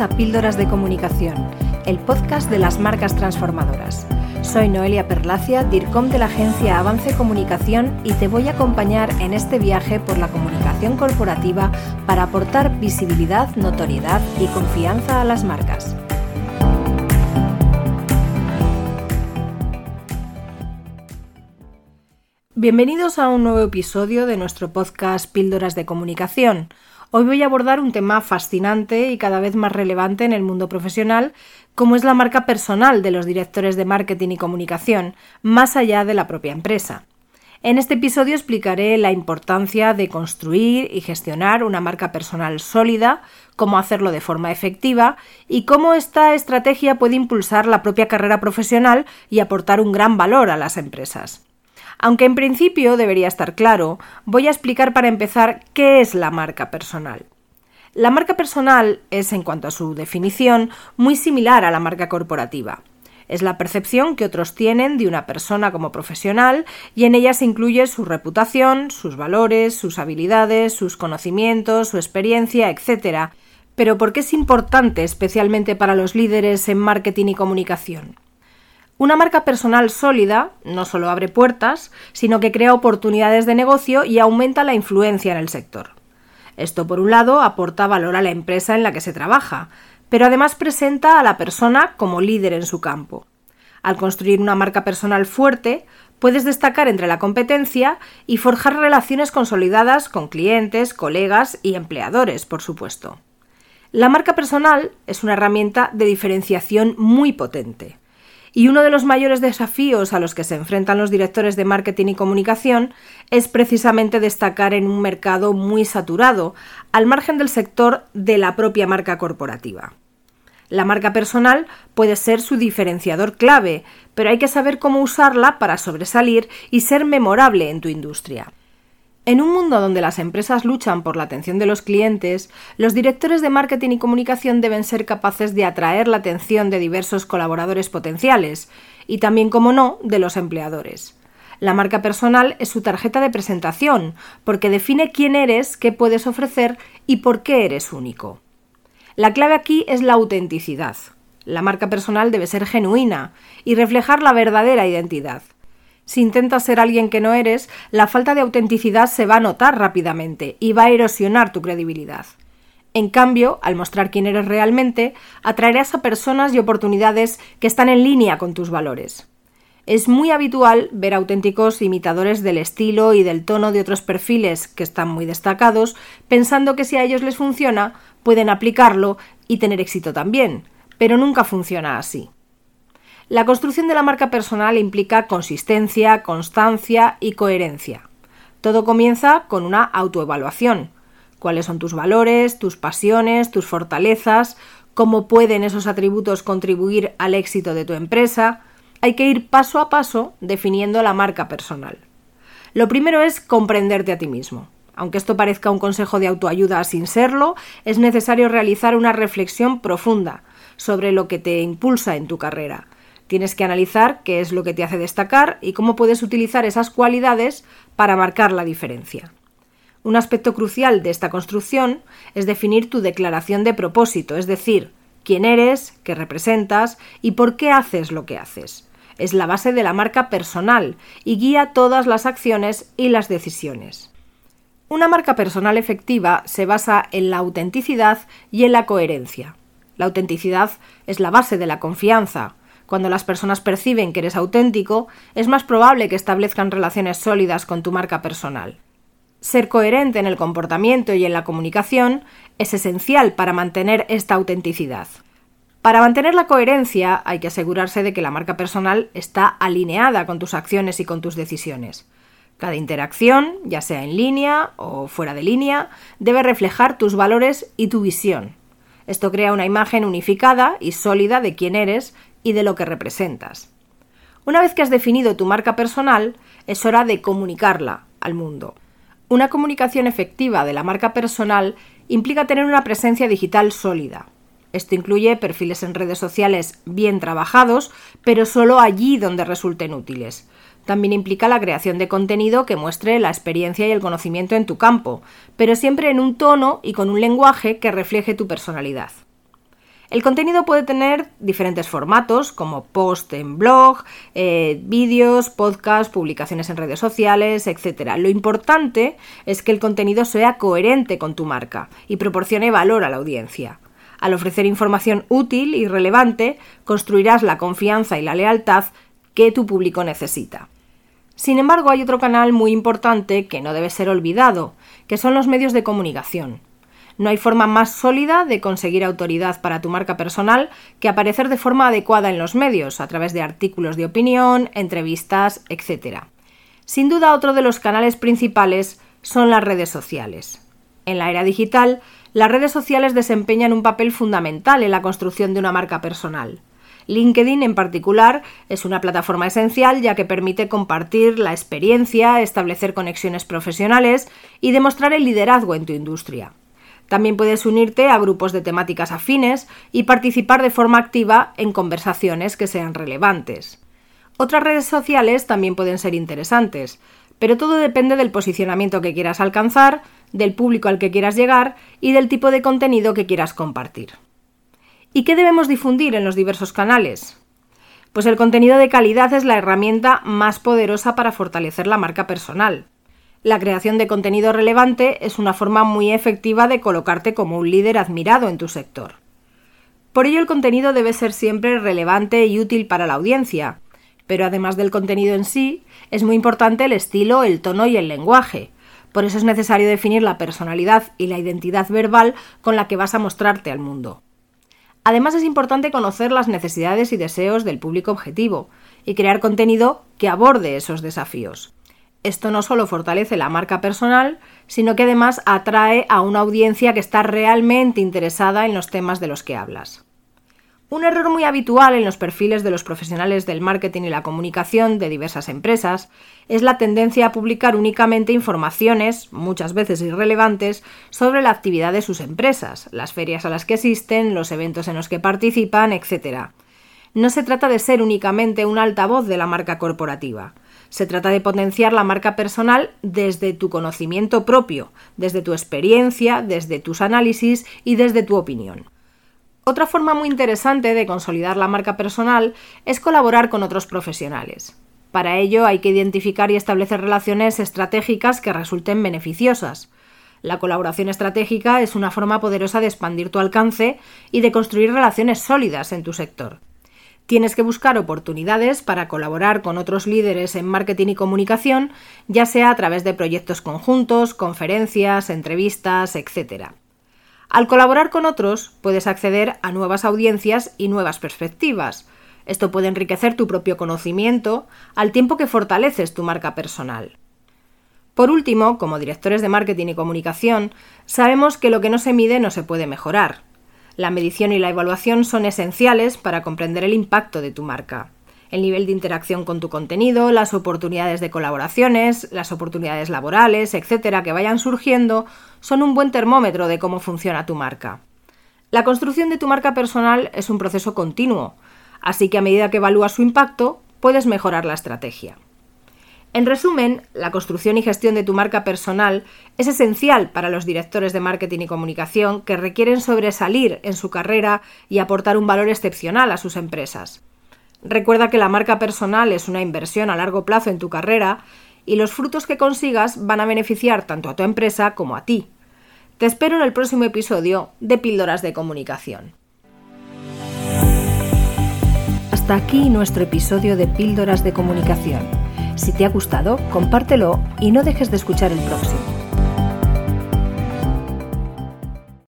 A Píldoras de Comunicación, el podcast de las marcas transformadoras. Soy Noelia Perlacia, DIRCOM de la agencia Avance Comunicación y te voy a acompañar en este viaje por la comunicación corporativa para aportar visibilidad, notoriedad y confianza a las marcas. Bienvenidos a un nuevo episodio de nuestro podcast Píldoras de Comunicación. Hoy voy a abordar un tema fascinante y cada vez más relevante en el mundo profesional, como es la marca personal de los directores de marketing y comunicación, más allá de la propia empresa. En este episodio explicaré la importancia de construir y gestionar una marca personal sólida, cómo hacerlo de forma efectiva y cómo esta estrategia puede impulsar la propia carrera profesional y aportar un gran valor a las empresas. Aunque en principio debería estar claro, voy a explicar para empezar qué es la marca personal. La marca personal es, en cuanto a su definición, muy similar a la marca corporativa. Es la percepción que otros tienen de una persona como profesional y en ella se incluye su reputación, sus valores, sus habilidades, sus conocimientos, su experiencia, etc. Pero ¿por qué es importante especialmente para los líderes en marketing y comunicación? Una marca personal sólida no solo abre puertas, sino que crea oportunidades de negocio y aumenta la influencia en el sector. Esto, por un lado, aporta valor a la empresa en la que se trabaja, pero además presenta a la persona como líder en su campo. Al construir una marca personal fuerte, puedes destacar entre la competencia y forjar relaciones consolidadas con clientes, colegas y empleadores, por supuesto. La marca personal es una herramienta de diferenciación muy potente. Y uno de los mayores desafíos a los que se enfrentan los directores de marketing y comunicación es precisamente destacar en un mercado muy saturado, al margen del sector de la propia marca corporativa. La marca personal puede ser su diferenciador clave, pero hay que saber cómo usarla para sobresalir y ser memorable en tu industria. En un mundo donde las empresas luchan por la atención de los clientes, los directores de marketing y comunicación deben ser capaces de atraer la atención de diversos colaboradores potenciales y también, como no, de los empleadores. La marca personal es su tarjeta de presentación, porque define quién eres, qué puedes ofrecer y por qué eres único. La clave aquí es la autenticidad. La marca personal debe ser genuina y reflejar la verdadera identidad. Si intentas ser alguien que no eres, la falta de autenticidad se va a notar rápidamente y va a erosionar tu credibilidad. En cambio, al mostrar quién eres realmente, atraerás a personas y oportunidades que están en línea con tus valores. Es muy habitual ver auténticos imitadores del estilo y del tono de otros perfiles que están muy destacados, pensando que si a ellos les funciona, pueden aplicarlo y tener éxito también, pero nunca funciona así. La construcción de la marca personal implica consistencia, constancia y coherencia. Todo comienza con una autoevaluación. ¿Cuáles son tus valores, tus pasiones, tus fortalezas? ¿Cómo pueden esos atributos contribuir al éxito de tu empresa? Hay que ir paso a paso definiendo la marca personal. Lo primero es comprenderte a ti mismo. Aunque esto parezca un consejo de autoayuda sin serlo, es necesario realizar una reflexión profunda sobre lo que te impulsa en tu carrera, Tienes que analizar qué es lo que te hace destacar y cómo puedes utilizar esas cualidades para marcar la diferencia. Un aspecto crucial de esta construcción es definir tu declaración de propósito, es decir, quién eres, qué representas y por qué haces lo que haces. Es la base de la marca personal y guía todas las acciones y las decisiones. Una marca personal efectiva se basa en la autenticidad y en la coherencia. La autenticidad es la base de la confianza, cuando las personas perciben que eres auténtico, es más probable que establezcan relaciones sólidas con tu marca personal. Ser coherente en el comportamiento y en la comunicación es esencial para mantener esta autenticidad. Para mantener la coherencia hay que asegurarse de que la marca personal está alineada con tus acciones y con tus decisiones. Cada interacción, ya sea en línea o fuera de línea, debe reflejar tus valores y tu visión. Esto crea una imagen unificada y sólida de quién eres y de lo que representas. Una vez que has definido tu marca personal, es hora de comunicarla al mundo. Una comunicación efectiva de la marca personal implica tener una presencia digital sólida. Esto incluye perfiles en redes sociales bien trabajados, pero solo allí donde resulten útiles. También implica la creación de contenido que muestre la experiencia y el conocimiento en tu campo, pero siempre en un tono y con un lenguaje que refleje tu personalidad. El contenido puede tener diferentes formatos, como post en blog, eh, vídeos, podcast, publicaciones en redes sociales, etc. Lo importante es que el contenido sea coherente con tu marca y proporcione valor a la audiencia. Al ofrecer información útil y relevante, construirás la confianza y la lealtad que tu público necesita. Sin embargo, hay otro canal muy importante que no debe ser olvidado, que son los medios de comunicación. No hay forma más sólida de conseguir autoridad para tu marca personal que aparecer de forma adecuada en los medios, a través de artículos de opinión, entrevistas, etc. Sin duda, otro de los canales principales son las redes sociales. En la era digital, las redes sociales desempeñan un papel fundamental en la construcción de una marca personal. LinkedIn en particular es una plataforma esencial ya que permite compartir la experiencia, establecer conexiones profesionales y demostrar el liderazgo en tu industria. También puedes unirte a grupos de temáticas afines y participar de forma activa en conversaciones que sean relevantes. Otras redes sociales también pueden ser interesantes, pero todo depende del posicionamiento que quieras alcanzar, del público al que quieras llegar y del tipo de contenido que quieras compartir. ¿Y qué debemos difundir en los diversos canales? Pues el contenido de calidad es la herramienta más poderosa para fortalecer la marca personal. La creación de contenido relevante es una forma muy efectiva de colocarte como un líder admirado en tu sector. Por ello el contenido debe ser siempre relevante y útil para la audiencia, pero además del contenido en sí, es muy importante el estilo, el tono y el lenguaje. Por eso es necesario definir la personalidad y la identidad verbal con la que vas a mostrarte al mundo. Además es importante conocer las necesidades y deseos del público objetivo y crear contenido que aborde esos desafíos. Esto no solo fortalece la marca personal, sino que además atrae a una audiencia que está realmente interesada en los temas de los que hablas. Un error muy habitual en los perfiles de los profesionales del marketing y la comunicación de diversas empresas es la tendencia a publicar únicamente informaciones, muchas veces irrelevantes, sobre la actividad de sus empresas, las ferias a las que asisten, los eventos en los que participan, etc. No se trata de ser únicamente un altavoz de la marca corporativa. Se trata de potenciar la marca personal desde tu conocimiento propio, desde tu experiencia, desde tus análisis y desde tu opinión. Otra forma muy interesante de consolidar la marca personal es colaborar con otros profesionales. Para ello hay que identificar y establecer relaciones estratégicas que resulten beneficiosas. La colaboración estratégica es una forma poderosa de expandir tu alcance y de construir relaciones sólidas en tu sector. Tienes que buscar oportunidades para colaborar con otros líderes en marketing y comunicación, ya sea a través de proyectos conjuntos, conferencias, entrevistas, etc. Al colaborar con otros, puedes acceder a nuevas audiencias y nuevas perspectivas. Esto puede enriquecer tu propio conocimiento al tiempo que fortaleces tu marca personal. Por último, como directores de marketing y comunicación, sabemos que lo que no se mide no se puede mejorar. La medición y la evaluación son esenciales para comprender el impacto de tu marca. El nivel de interacción con tu contenido, las oportunidades de colaboraciones, las oportunidades laborales, etcétera, que vayan surgiendo, son un buen termómetro de cómo funciona tu marca. La construcción de tu marca personal es un proceso continuo, así que a medida que evalúas su impacto, puedes mejorar la estrategia. En resumen, la construcción y gestión de tu marca personal es esencial para los directores de marketing y comunicación que requieren sobresalir en su carrera y aportar un valor excepcional a sus empresas. Recuerda que la marca personal es una inversión a largo plazo en tu carrera y los frutos que consigas van a beneficiar tanto a tu empresa como a ti. Te espero en el próximo episodio de Píldoras de Comunicación. Hasta aquí nuestro episodio de Píldoras de Comunicación. Si te ha gustado, compártelo y no dejes de escuchar el próximo.